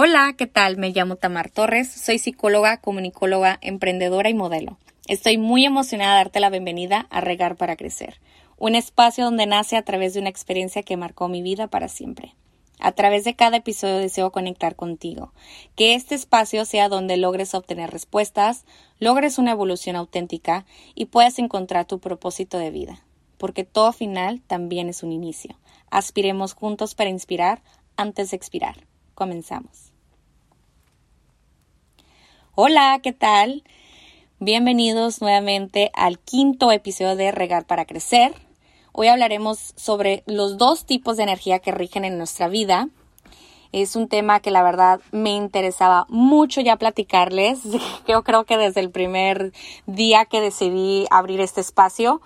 Hola, ¿qué tal? Me llamo Tamar Torres, soy psicóloga, comunicóloga, emprendedora y modelo. Estoy muy emocionada de darte la bienvenida a Regar para Crecer, un espacio donde nace a través de una experiencia que marcó mi vida para siempre. A través de cada episodio deseo conectar contigo, que este espacio sea donde logres obtener respuestas, logres una evolución auténtica y puedas encontrar tu propósito de vida, porque todo final también es un inicio. Aspiremos juntos para inspirar antes de expirar. Comenzamos. Hola, ¿qué tal? Bienvenidos nuevamente al quinto episodio de Regar para Crecer. Hoy hablaremos sobre los dos tipos de energía que rigen en nuestra vida. Es un tema que la verdad me interesaba mucho ya platicarles. Yo creo que desde el primer día que decidí abrir este espacio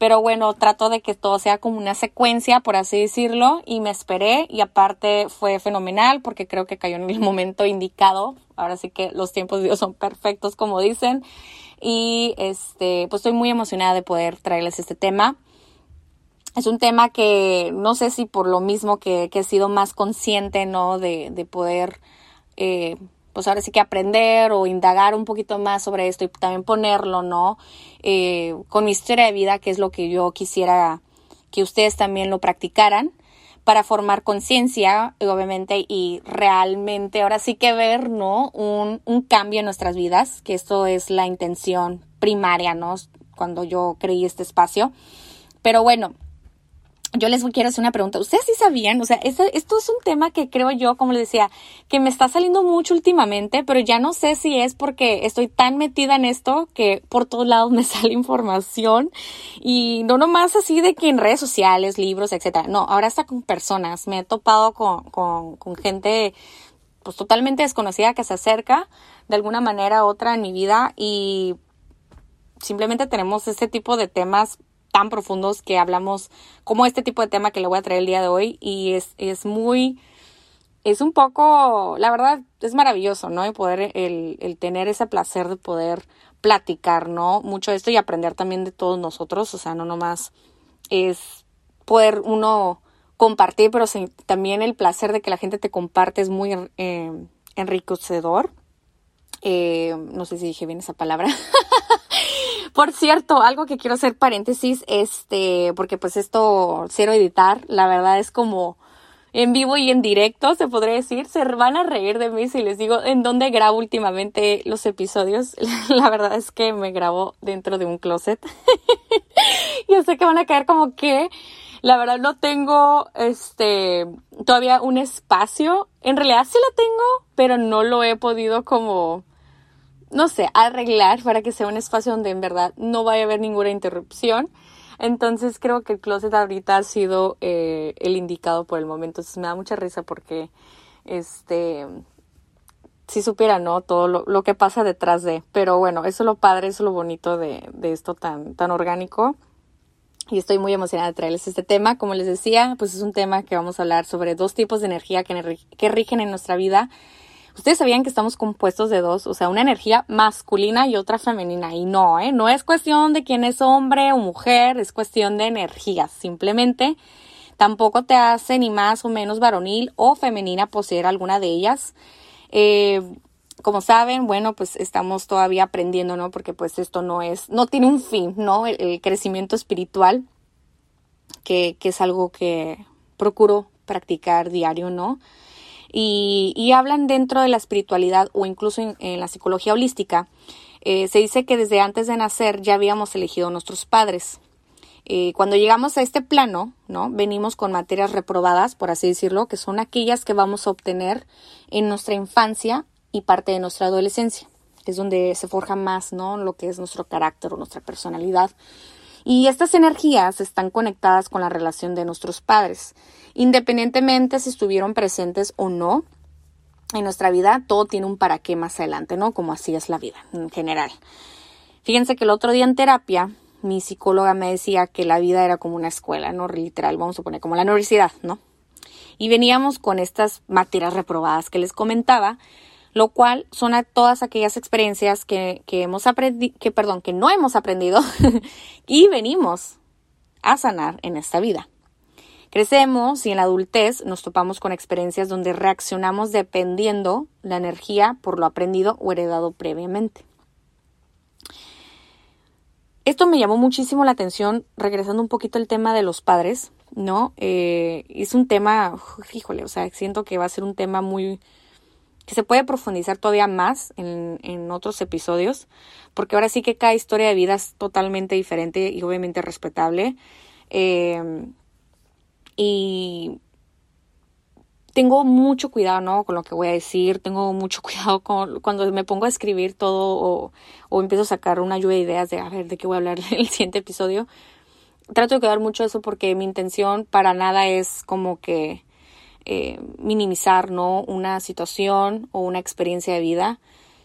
pero bueno, trato de que todo sea como una secuencia, por así decirlo, y me esperé y aparte fue fenomenal porque creo que cayó en el momento indicado. Ahora sí que los tiempos de Dios son perfectos, como dicen. Y este, pues estoy muy emocionada de poder traerles este tema. Es un tema que no sé si por lo mismo que, he sido más consciente, ¿no? De, de poder eh, pues ahora sí que aprender o indagar un poquito más sobre esto y también ponerlo, ¿no? Eh, con mi historia de vida, que es lo que yo quisiera que ustedes también lo practicaran para formar conciencia, obviamente, y realmente ahora sí que ver, ¿no? Un, un cambio en nuestras vidas, que esto es la intención primaria, ¿no? Cuando yo creí este espacio. Pero bueno, yo les quiero hacer una pregunta. ¿Ustedes sí sabían? O sea, esto, es un tema que creo yo, como les decía, que me está saliendo mucho últimamente, pero ya no sé si es porque estoy tan metida en esto que por todos lados me sale información y no nomás así de que en redes sociales, libros, etcétera. No, ahora está con personas. Me he topado con, con, con gente pues totalmente desconocida que se acerca de alguna manera u otra en mi vida y simplemente tenemos este tipo de temas tan profundos que hablamos como este tipo de tema que le voy a traer el día de hoy y es, es muy, es un poco, la verdad, es maravilloso, ¿no? Y poder, el, el tener ese placer de poder platicar, ¿no? Mucho de esto y aprender también de todos nosotros, o sea, no nomás es poder uno compartir, pero también el placer de que la gente te comparte es muy eh, enriquecedor. Eh, no sé si dije bien esa palabra. Por cierto, algo que quiero hacer paréntesis, este, porque pues esto cero editar, la verdad es como en vivo y en directo, se podría decir. Se van a reír de mí si les digo en dónde grabo últimamente los episodios. La verdad es que me grabo dentro de un closet. Yo sé que van a caer como que la verdad no tengo este todavía un espacio. En realidad sí lo tengo, pero no lo he podido como no sé, arreglar para que sea un espacio donde en verdad no vaya a haber ninguna interrupción. Entonces creo que el closet ahorita ha sido eh, el indicado por el momento. Entonces me da mucha risa porque, este, si supiera, ¿no? Todo lo, que pasa detrás de. Pero bueno, eso es lo padre, eso es lo bonito de, de esto tan, tan orgánico. Y estoy muy emocionada de traerles este tema. Como les decía, pues es un tema que vamos a hablar sobre dos tipos de energía que, que rigen en nuestra vida Ustedes sabían que estamos compuestos de dos, o sea, una energía masculina y otra femenina. Y no, ¿eh? No es cuestión de quién es hombre o mujer, es cuestión de energías. Simplemente tampoco te hace ni más o menos varonil o femenina poseer alguna de ellas. Eh, como saben, bueno, pues estamos todavía aprendiendo, ¿no? Porque pues esto no es, no tiene un fin, ¿no? El, crecimiento espiritual, que, que es algo que procuro practicar diario, ¿no? Y, hablan dentro de la espiritualidad o incluso en, la psicología holística. Eh, se dice que desde antes de nacer ya habíamos elegido nuestros padres. Eh, cuando llegamos a este plano, ¿no? Venimos con materias reprobadas, por así decirlo, que son aquellas que vamos a obtener en nuestra infancia y parte de nuestra adolescencia, es donde se forja más, ¿no? Lo que es nuestro carácter o nuestra personalidad. Y estas energías están conectadas con la relación de nuestros padres. Independientemente si estuvieron presentes o no en nuestra vida, todo tiene un para qué más adelante, ¿no? Como así es la vida en general. Fíjense que el otro día en terapia, mi psicóloga me decía que la vida era como una escuela, ¿no? Literal, vamos a poner como la universidad, ¿no? Y veníamos con estas materias reprobadas que les comentaba, lo cual son a todas aquellas experiencias que, que hemos aprendido, que perdón, que no hemos aprendido y venimos a sanar en esta vida. Crecemos y en la adultez nos topamos con experiencias donde reaccionamos dependiendo la energía por lo aprendido o heredado previamente. Esto me llamó muchísimo la atención, regresando un poquito al tema de los padres, ¿no? Eh, es un tema, híjole, o sea, siento que va a ser un tema muy, que se puede profundizar todavía más en, en, otros episodios, porque ahora sí que cada historia de vida es totalmente diferente y obviamente respetable. Eh, y tengo mucho cuidado, ¿no? Con lo que voy a decir, tengo mucho cuidado con cuando me pongo a escribir todo o, o empiezo a sacar una lluvia de ideas de a ver de qué voy a hablar en el siguiente episodio. Trato de cuidar mucho eso porque mi intención para nada es como que eh, minimizar, ¿no? Una situación o una experiencia de vida.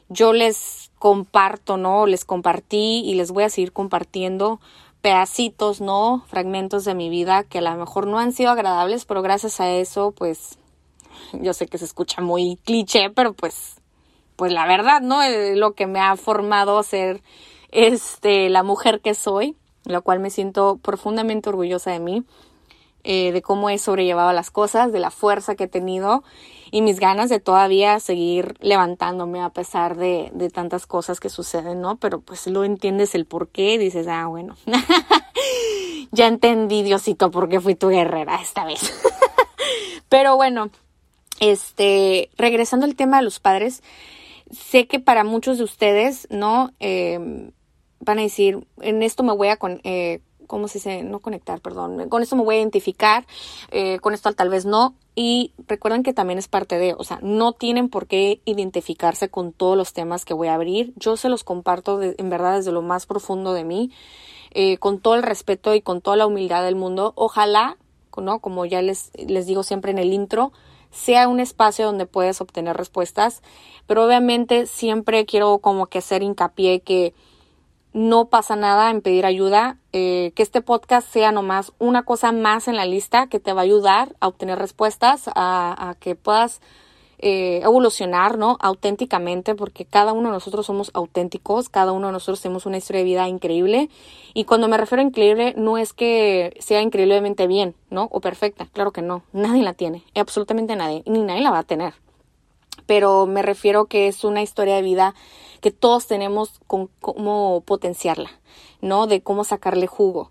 Yo les comparto, ¿no? Les compartí y les voy a seguir compartiendo pedacitos, ¿no? Fragmentos de mi vida que a lo mejor no han sido agradables, pero gracias a eso, pues yo sé que se escucha muy cliché, pero pues, pues la verdad, ¿no? Lo que me ha formado a ser este, la mujer que soy, lo cual me siento profundamente orgullosa de mí, eh, de cómo he sobrellevado las cosas, de la fuerza que he tenido y mis ganas de todavía seguir levantándome a pesar de, de tantas cosas que suceden, ¿no? Pero pues lo entiendes el por qué, dices, ah, bueno, ya entendí, Diosito, por qué fui tu guerrera esta vez. Pero bueno, este, regresando al tema de los padres, sé que para muchos de ustedes, ¿no? Eh, van a decir, en esto me voy a, con, eh, ¿cómo se dice? No conectar, perdón. Con esto me voy a identificar, eh, con esto tal vez no. Y recuerden que también es parte de, o sea, no tienen por qué identificarse con todos los temas que voy a abrir. Yo se los comparto en verdad desde lo más profundo de mí, eh, con todo el respeto y con toda la humildad del mundo. Ojalá, ¿no? Como ya les, les digo siempre en el intro, sea un espacio donde puedes obtener respuestas, pero obviamente siempre quiero como que hacer hincapié que no pasa nada en pedir ayuda, eh, que este podcast sea nomás una cosa más en la lista que te va a ayudar a obtener respuestas, a, que puedas eh, evolucionar, ¿no? Auténticamente, porque cada uno de nosotros somos auténticos, cada uno de nosotros tenemos una historia de vida increíble. Y cuando me refiero a increíble, no es que sea increíblemente bien, ¿no? O perfecta, claro que no, nadie la tiene, absolutamente nadie, ni nadie la va a tener. Pero me refiero que es una historia de vida que todos tenemos con cómo potenciarla, ¿no? De cómo sacarle jugo.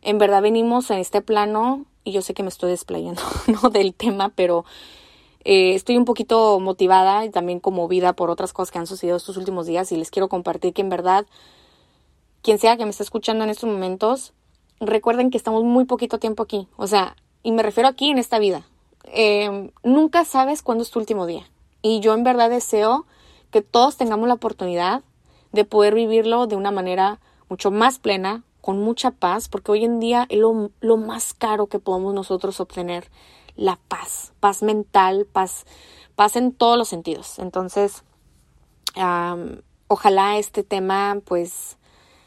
En verdad venimos en este plano, y yo sé que me estoy desplayando, ¿no? Del tema, pero eh, estoy un poquito motivada y también conmovida por otras cosas que han sucedido estos últimos días y les quiero compartir que en verdad, quien sea que me esté escuchando en estos momentos, recuerden que estamos muy poquito tiempo aquí. O sea, y me refiero aquí en esta vida. Em, nunca sabes cuándo es tu último día. Y yo en verdad deseo que todos tengamos la oportunidad de poder vivirlo de una manera mucho más plena, con mucha paz, porque hoy en día es lo, más caro que podemos nosotros obtener la paz, paz mental, paz, paz en todos los sentidos. Entonces, ojalá este tema pues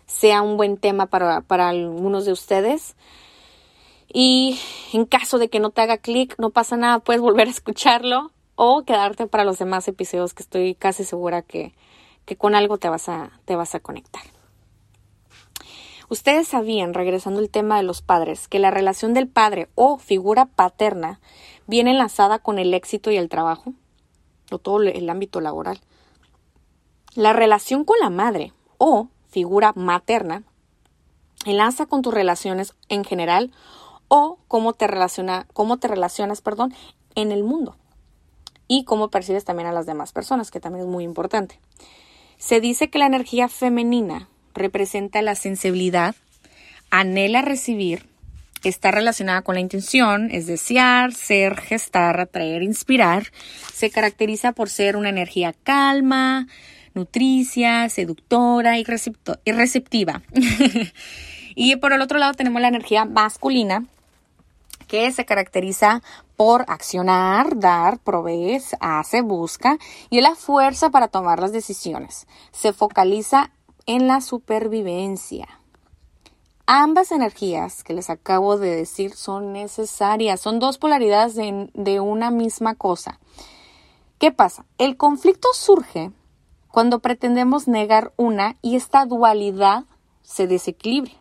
sea un buen tema para, para algunos de ustedes. Y en caso de que no te haga clic, no pasa nada, puedes volver a escucharlo o quedarte para los demás episodios que estoy casi segura que, que con algo te vas a, te vas a conectar. Ustedes sabían, regresando al tema de los padres, que la relación del padre o figura paterna viene enlazada con el éxito y el trabajo, o todo el ámbito laboral. La relación con la madre o figura materna enlaza con tus relaciones en general o cómo te, relaciona, cómo te relacionas perdón, en el mundo y cómo percibes también a las demás personas, que también es muy importante. Se dice que la energía femenina representa la sensibilidad, anhela recibir, está relacionada con la intención, es desear, ser, gestar, atraer, inspirar. Se caracteriza por ser una energía calma, nutricia, seductora y, receptiva. y por el otro lado tenemos la energía masculina, que se caracteriza por accionar, dar, proveer, hace, busca y es la fuerza para tomar las decisiones. Se focaliza en la supervivencia. Ambas energías que les acabo de decir son necesarias, son dos polaridades de, una misma cosa. ¿Qué pasa? El conflicto surge cuando pretendemos negar una y esta dualidad se desequilibra.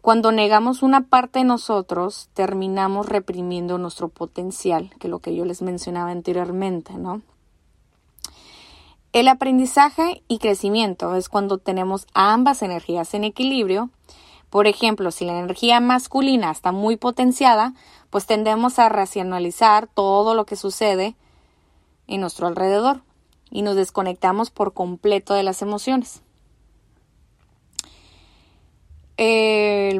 Cuando negamos una parte de nosotros, terminamos reprimiendo nuestro potencial, que es lo que yo les mencionaba anteriormente, ¿no? El aprendizaje y crecimiento es cuando tenemos ambas energías en equilibrio. Por ejemplo, si la energía masculina está muy potenciada, pues tendemos a racionalizar todo lo que sucede en nuestro alrededor y nos desconectamos por completo de las emociones. El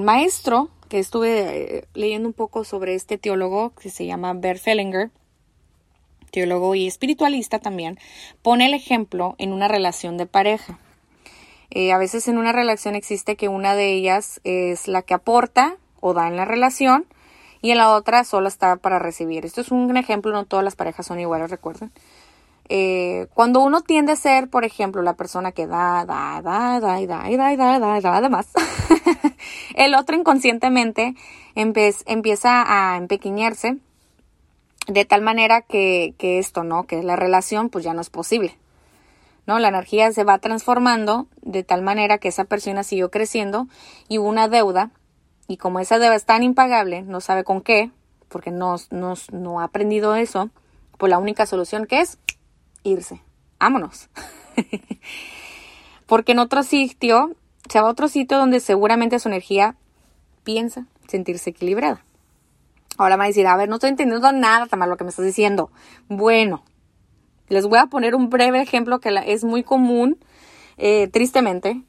maestro, que estuve leyendo un poco sobre este teólogo que se llama Bert Fellinger, teólogo y espiritualista también, pone el ejemplo en una relación de pareja. A veces en una relación existe que una de ellas es la que aporta o da en la relación y en la otra solo está para recibir. Esto es un ejemplo, no todas las parejas son iguales, recuerden. Cuando uno tiende a ser, por ejemplo, la persona que da, da, da, da, y da, y da, y da, y da, y da, y da, y da más el otro inconscientemente empieza a empequeñarse de tal manera que, esto, ¿no? Que la relación pues ya no es posible. ¿no? La energía se va transformando de tal manera que esa persona siguió creciendo y hubo una deuda y como esa deuda es tan impagable, no sabe con qué, porque no, no, no ha aprendido eso, pues la única solución que es irse. Vámonos. porque en otro sitio, se va a otro sitio donde seguramente su energía piensa sentirse equilibrada. Ahora me va a decir, a ver, no estoy entendiendo nada, Tamar, lo que me estás diciendo. Bueno, les voy a poner un breve ejemplo que es muy común, eh, tristemente.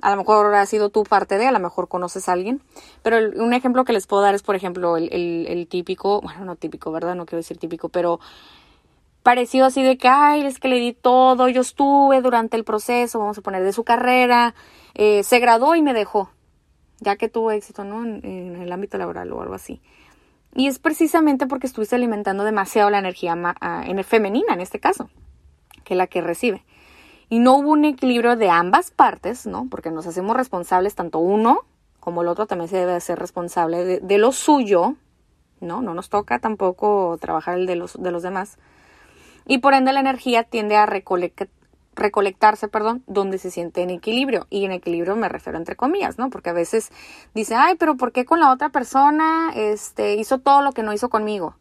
A lo mejor ha sido tu parte de, a lo mejor conoces a alguien. Pero un ejemplo que les puedo dar es, por ejemplo, el, el, típico, bueno, no típico, ¿verdad? No quiero decir típico, pero parecido así de que, ay, es que le di todo, yo estuve durante el proceso, vamos a poner, de su carrera, eh, se graduó y me dejó, ya que tuvo éxito, ¿no? en, el ámbito laboral o algo así. Y es precisamente porque estuviste alimentando demasiado la energía en femenina, en este caso, que la que recibe. Y no hubo un equilibrio de ambas partes, ¿no? Porque nos hacemos responsables, tanto uno como el otro también se debe hacer responsable de, lo suyo, ¿no? No nos toca tampoco trabajar el de los, de los demás. Y por ende la energía tiende a recolectar recolectarse, perdón, donde se siente en equilibrio. Y en equilibrio me refiero entre comillas, ¿no? Porque a veces dice, ay, pero ¿por qué con la otra persona este, hizo todo lo que no hizo conmigo?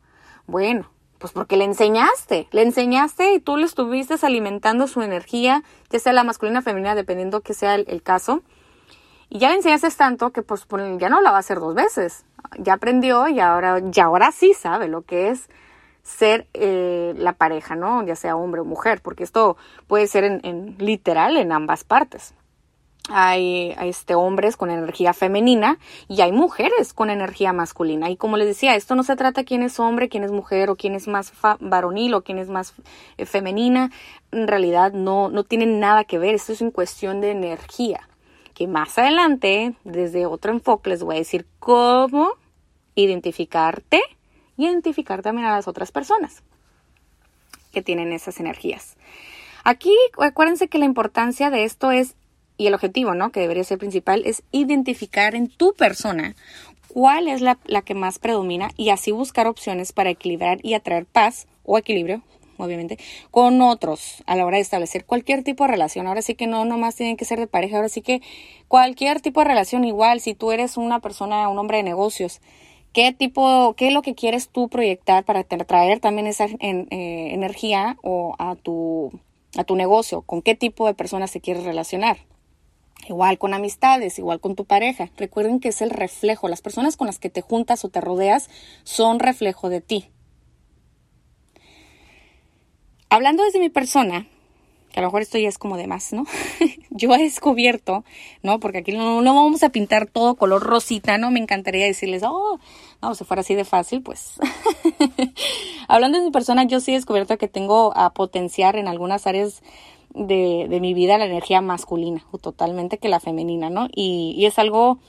Bueno, pues porque le enseñaste, le enseñaste y tú le estuviste alimentando su energía, ya sea la masculina o femenina, dependiendo que sea el, caso. Y ya le enseñaste tanto que pues ya no la va a hacer dos veces. Ya aprendió y ahora, ya ahora sí sabe lo que es ser eh, la pareja, ¿no? Ya sea hombre o mujer, porque esto puede ser en, literal en ambas partes. Hay este, hombres con energía femenina y hay mujeres con energía masculina. Y como les decía, esto no se trata quién es hombre, quién es mujer o quién es más varonil o quién es más eh, femenina. En realidad no, no tiene nada que ver. Esto es en cuestión de energía. Que más adelante, desde otro enfoque, les voy a decir cómo identificarte identificar también a las otras personas que tienen esas energías. Aquí acuérdense que la importancia de esto es, y el objetivo, ¿no? Que debería ser principal, es identificar en tu persona cuál es la, la que más predomina y así buscar opciones para equilibrar y atraer paz o equilibrio, obviamente, con otros a la hora de establecer cualquier tipo de relación. Ahora sí que no nomás tienen que ser de pareja, ahora sí que cualquier tipo de relación igual, si tú eres una persona, un hombre de negocios, qué tipo, qué es lo que quieres tú proyectar para traer también esa eh, energía o a tu, a tu negocio, con qué tipo de personas te quieres relacionar. Igual con amistades, igual con tu pareja. Recuerden que es el reflejo. Las personas con las que te juntas o te rodeas son reflejo de ti. Hablando desde mi persona, que a lo mejor esto ya es como de más, ¿no? Yo he descubierto, ¿no? Porque aquí no, vamos a pintar todo color rosita, ¿no? Me encantaría decirles, oh, no, si fuera así de fácil, pues. Hablando de mi persona, yo sí he descubierto que tengo a potenciar en algunas áreas de, mi vida la energía masculina, totalmente que la femenina, ¿no? Y, es algo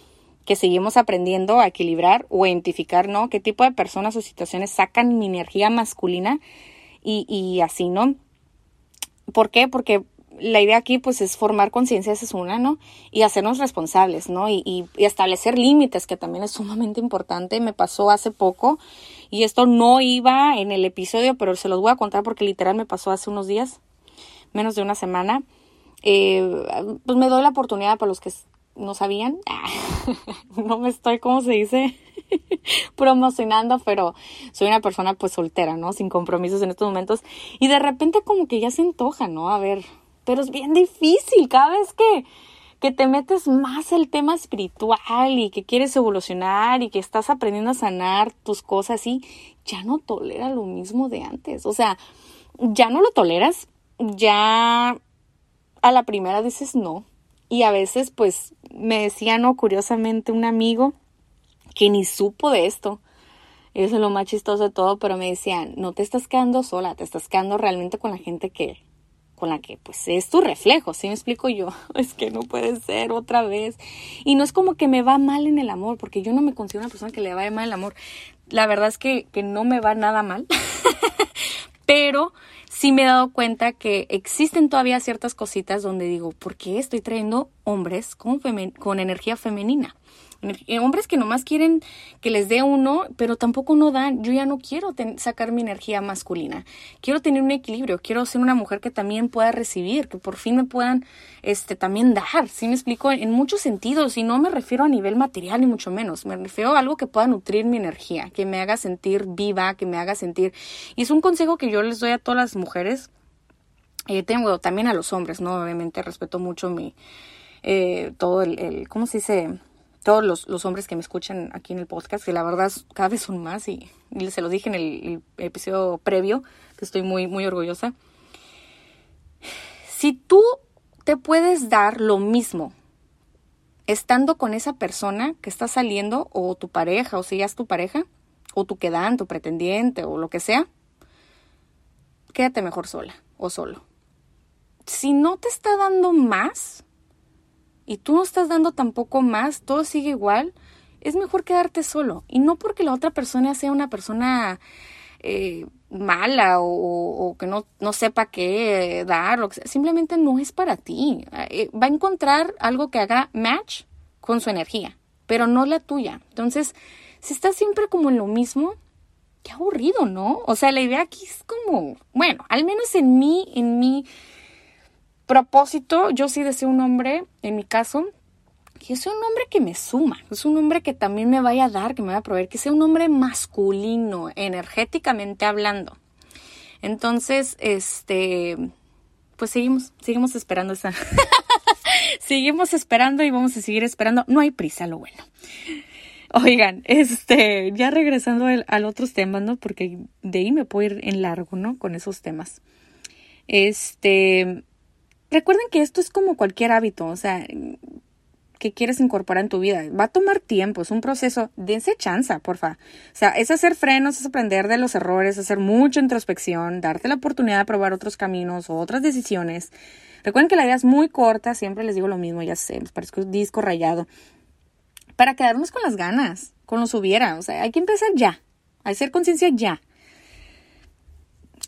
que seguimos aprendiendo a equilibrar o identificar, ¿no? ¿Qué tipo de personas o situaciones sacan mi energía masculina? Y así, ¿no? ¿Por qué? Porque la idea aquí pues es formar conciencia, esa es una, ¿no? Y hacernos responsables, ¿no? Y, y, establecer límites, que también es sumamente importante. Me pasó hace poco y esto no iba en el episodio, pero se los voy a contar porque literal me pasó hace unos días, menos de una semana. Eh, pues me doy la oportunidad para los que no sabían no me estoy, ¿cómo se dice? promocionando, pero soy una persona pues soltera, ¿no? Sin compromisos en estos momentos. Y de repente como que ya se antoja, ¿no? A ver, pero es bien difícil cada vez que, que te metes más el tema espiritual y que quieres evolucionar y que estás aprendiendo a sanar tus cosas y ya no tolera lo mismo de antes. O sea, ya no lo toleras, ya a la primera dices no. Y a veces pues me decía, no, curiosamente un amigo que ni supo de esto. Eso es lo más chistoso de todo, pero me decían, no te estás quedando sola, te estás quedando realmente con la gente que, con la que pues es tu reflejo, ¿sí me explico yo? Es que no puede ser otra vez. Y no es como que me va mal en el amor, porque yo no me considero una persona que le vaya mal el amor. La verdad es que, que no me va nada mal, pero sí me he dado cuenta que existen todavía ciertas cositas donde digo, ¿por qué estoy trayendo hombres con, con energía femenina? Eh, hombres que nomás quieren que les dé uno, pero tampoco no dan. Yo ya no quiero sacar mi energía masculina. Quiero tener un equilibrio. Quiero ser una mujer que también pueda recibir, que por fin me puedan este, también dar. ¿Sí me explico? En muchos sentidos. Y no me refiero a nivel material, ni mucho menos. Me refiero a algo que pueda nutrir mi energía, que me haga sentir viva, que me haga sentir. Y es un consejo que yo les doy a todas las mujeres. Eh, tengo también a los hombres, ¿no? Obviamente respeto mucho mi. Eh, todo el, el, ¿cómo se dice? Todos los, hombres que me escuchan aquí en el podcast, que la verdad cada vez son más y, se lo dije en el, episodio previo, que estoy muy, muy orgullosa. Si tú te puedes dar lo mismo estando con esa persona que está saliendo, o tu pareja, o si ya es tu pareja, o tu quedante, tu pretendiente, o lo que sea, quédate mejor sola o solo. Si no te está dando más, y tú no estás dando tampoco más, todo sigue igual, es mejor quedarte solo. Y no porque la otra persona sea una persona eh, mala o, que no, no, sepa qué dar, lo simplemente no es para ti. Eh, va a encontrar algo que haga match con su energía, pero no la tuya. Entonces, si estás siempre como en lo mismo, qué aburrido, ¿no? O sea, la idea aquí es como, bueno, al menos en mí, en mí propósito, yo sí deseo un hombre, en mi caso, que sea un hombre que me suma, es un hombre que también me vaya a dar, que me vaya a proveer, que sea un hombre masculino, energéticamente hablando. Entonces, este, pues seguimos, seguimos esperando esa. seguimos esperando y vamos a seguir esperando. No hay prisa, lo bueno. Oigan, este, ya regresando al, al otros temas, ¿no? Porque de ahí me puedo ir en largo, ¿no? Con esos temas. Este, Recuerden que esto es como cualquier hábito, o sea, que quieres incorporar en tu vida. Va a tomar tiempo, es un proceso. Dense chanza, porfa. O sea, es hacer frenos, es aprender de los errores, hacer mucha introspección, darte la oportunidad de probar otros caminos o otras decisiones. Recuerden que la vida es muy corta, siempre les digo lo mismo, ya sé, les parezco un disco rayado. Para quedarnos con las ganas, con los hubiera. O sea, hay que empezar ya. Hay que hacer conciencia ya.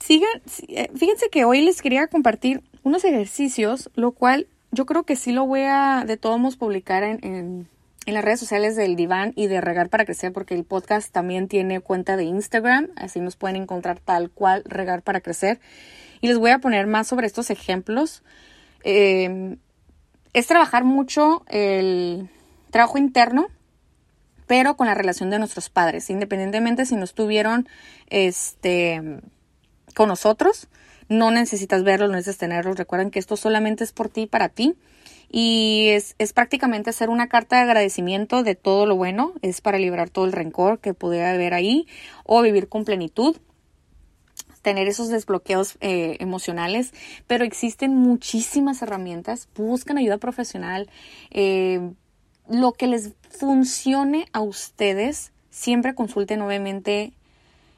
Sigan, eh, fíjense que hoy les quería compartir unos ejercicios, lo cual yo creo que sí lo voy a de todos modos publicar en, en, las redes sociales del Diván y de Regar para Crecer, porque el podcast también tiene cuenta de Instagram, así nos pueden encontrar tal cual Regar para Crecer. Y les voy a poner más sobre estos ejemplos. Eh, es trabajar mucho el trabajo interno, pero con la relación de nuestros padres, independientemente si nos tuvieron este, con nosotros no necesitas verlos, no necesitas tenerlos. Recuerden que esto solamente es por ti para ti. Y es, es, prácticamente hacer una carta de agradecimiento de todo lo bueno. Es para liberar todo el rencor que pudiera haber ahí o vivir con plenitud tener esos desbloqueos eh, emocionales, pero existen muchísimas herramientas, buscan ayuda profesional, eh, lo que les funcione a ustedes, siempre consulten obviamente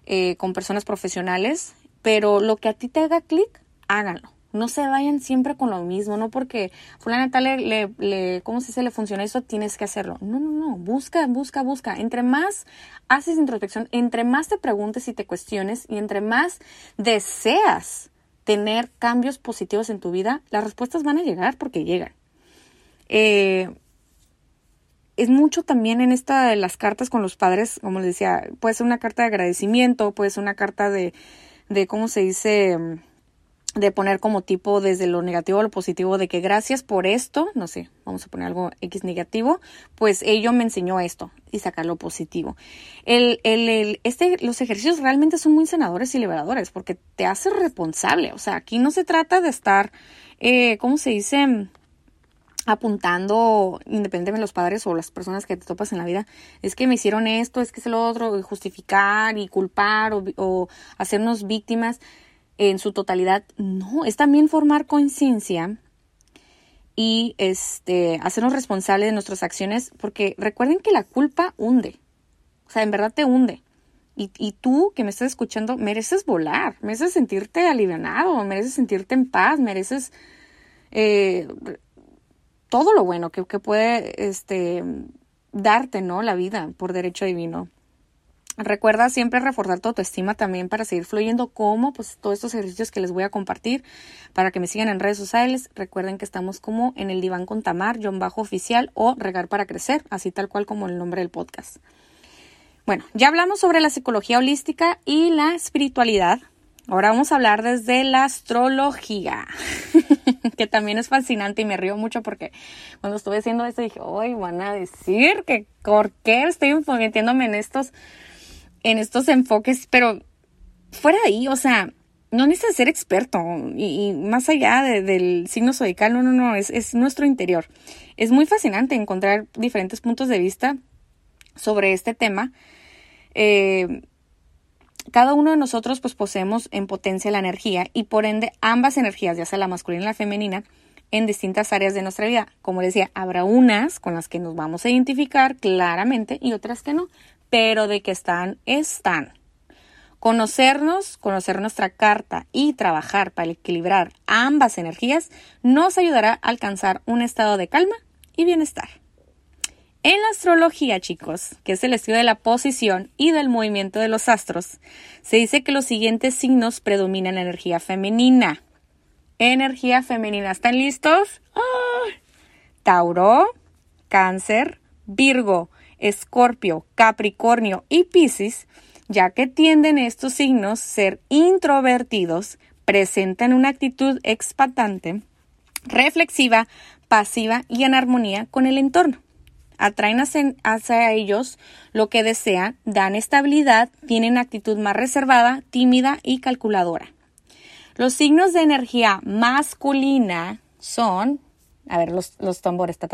eh, con personas profesionales, pero lo que a ti te haga clic, háganlo. No se vayan siempre con lo mismo, no porque fulana tal le, le, ¿cómo se dice? Le funciona eso, tienes que hacerlo. No, no, no, busca, busca, busca. Entre más haces introspección, entre más te preguntes y te cuestiones y entre más deseas tener cambios positivos en tu vida, las respuestas van a llegar porque llegan. Eh, es mucho también en esta de las cartas con los padres, como les decía, puede ser una carta de agradecimiento, puede ser una carta de, de cómo se dice, de poner como tipo desde lo negativo a lo positivo de que gracias por esto, no sé, vamos a poner algo X negativo, pues ello me enseñó esto y sacar lo positivo. El, el, este, los ejercicios realmente son muy sanadores y liberadores porque te hace responsable. O sea, aquí no se trata de estar, eh, ¿cómo se dice? Apuntando, independientemente de los padres o las personas que te topas en la vida, es que me hicieron esto, es que es lo otro, justificar y culpar o, o hacernos víctimas en su totalidad. No, es también formar conciencia y este, hacernos responsables de nuestras acciones, porque recuerden que la culpa hunde, o sea, en verdad te hunde. Y, y tú que me estás escuchando, mereces volar, mereces sentirte alivianado, mereces sentirte en paz, mereces eh, todo lo bueno que, que puede este, darte, ¿no? La vida por derecho divino. Recuerda siempre reforzar tu autoestima también para seguir fluyendo como pues todos estos ejercicios que les voy a compartir para que me sigan en redes sociales. Recuerden que estamos como en el diván con Tamar, John Bajo Oficial o Regar para Crecer, así tal cual como el nombre del podcast. Bueno, ya hablamos sobre la psicología holística y la espiritualidad. Ahora vamos a hablar desde la astrología, que también es fascinante y me río mucho porque cuando estuve haciendo esto dije, hoy van a decir que por qué estoy metiéndome en estos en estos enfoques, pero fuera de ahí, o sea, no necesitas ser experto y, más allá del signo zodiacal, no, no, no, es, es nuestro interior. Es muy fascinante encontrar diferentes puntos de vista sobre este tema. Eh, cada uno de nosotros pues poseemos en potencia la energía y por ende ambas energías, ya sea la masculina y la femenina, en distintas áreas de nuestra vida. Como decía, habrá unas con las que nos vamos a identificar claramente y otras que no pero de que están, están. Conocernos, conocer nuestra carta y trabajar para equilibrar ambas energías nos ayudará a alcanzar un estado de calma y bienestar. En la astrología, chicos, que es el estudio de la posición y del movimiento de los astros, se dice que los siguientes signos predominan la energía femenina. Energía femenina, ¿están listos? Tauro, Cáncer, Virgo, Escorpio, Capricornio y Piscis, ya que tienden estos signos ser introvertidos, presentan una actitud expatante, reflexiva, pasiva y en armonía con el entorno. Atraen hacia ellos lo que desean, dan estabilidad, tienen actitud más reservada, tímida y calculadora. Los signos de energía masculina son a ver, los, los tambores.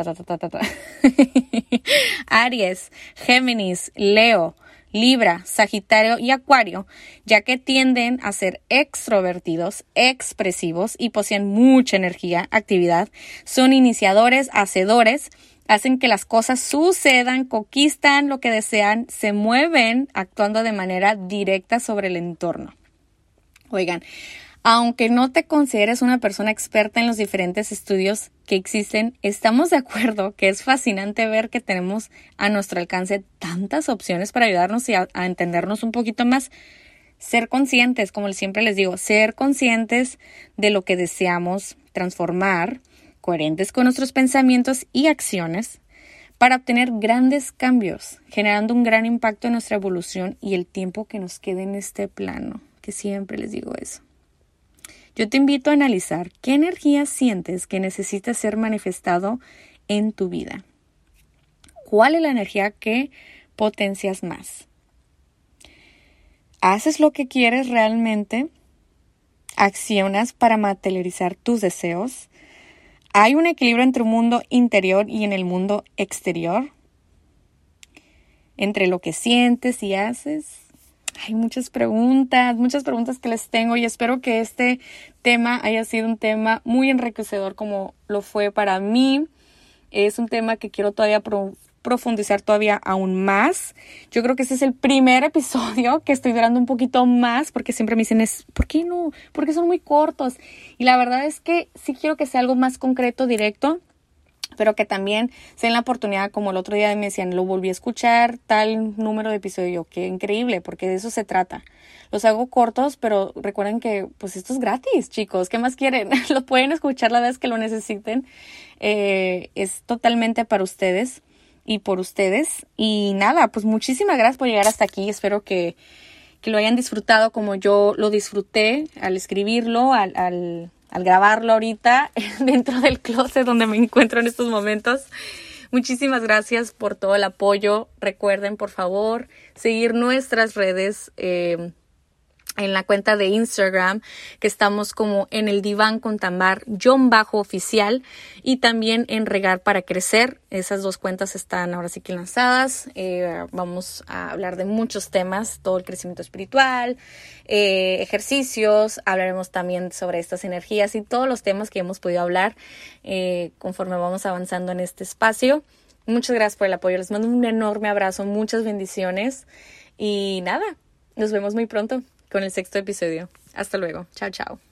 Aries, Géminis, Leo, Libra, Sagitario y Acuario, ya que tienden a ser extrovertidos, expresivos y poseen mucha energía, actividad, son iniciadores, hacedores, hacen que las cosas sucedan, conquistan lo que desean, se mueven actuando de manera directa sobre el entorno. Oigan, aunque no te consideres una persona experta en los diferentes estudios que existen, estamos de acuerdo que es fascinante ver que tenemos a nuestro alcance tantas opciones para ayudarnos y a, entendernos un poquito más. Ser conscientes, como siempre les digo, ser conscientes de lo que deseamos transformar, coherentes con nuestros pensamientos y acciones, para obtener grandes cambios, generando un gran impacto en nuestra evolución y el tiempo que nos quede en este plano, que siempre les digo eso. Yo te invito a analizar qué energía sientes que necesita ser manifestado en tu vida. ¿Cuál es la energía que potencias más? ¿Haces lo que quieres realmente? ¿Accionas para materializar tus deseos? ¿Hay un equilibrio entre el mundo interior y en el mundo exterior? ¿Entre lo que sientes y haces? hay muchas preguntas, muchas preguntas que les tengo y espero que este tema haya sido un tema muy enriquecedor como lo fue para mí. Es un tema que quiero todavía profundizar todavía aún más. Yo creo que este es el primer episodio que estoy durando un poquito más porque siempre me dicen es, ¿por qué no? Porque son muy cortos. Y la verdad es que sí quiero que sea algo más concreto, directo pero que también se den la oportunidad, como el otro día me decían, lo volví a escuchar, tal número de episodio, qué increíble, porque de eso se trata. Los hago cortos, pero recuerden que pues esto es gratis, chicos, ¿qué más quieren? lo pueden escuchar la vez que lo necesiten, eh, es totalmente para ustedes y por ustedes. Y nada, pues muchísimas gracias por llegar hasta aquí, espero que que lo hayan disfrutado como yo lo disfruté al escribirlo, al, al, grabarlo ahorita dentro del closet donde me encuentro en estos momentos. Muchísimas gracias por todo el apoyo. Recuerden, por favor, seguir nuestras redes. Eh, en la cuenta de Instagram, que estamos como en el diván con Tamar, John Bajo Oficial, y también en Regar para Crecer. Esas dos cuentas están ahora sí que lanzadas. Eh, vamos a hablar de muchos temas, todo el crecimiento espiritual, eh, ejercicios, hablaremos también sobre estas energías y todos los temas que hemos podido hablar eh, conforme vamos avanzando en este espacio. Muchas gracias por el apoyo, les mando un enorme abrazo, muchas bendiciones y nada, nos vemos muy pronto con el sexto episodio. Hasta luego. Chao, chao.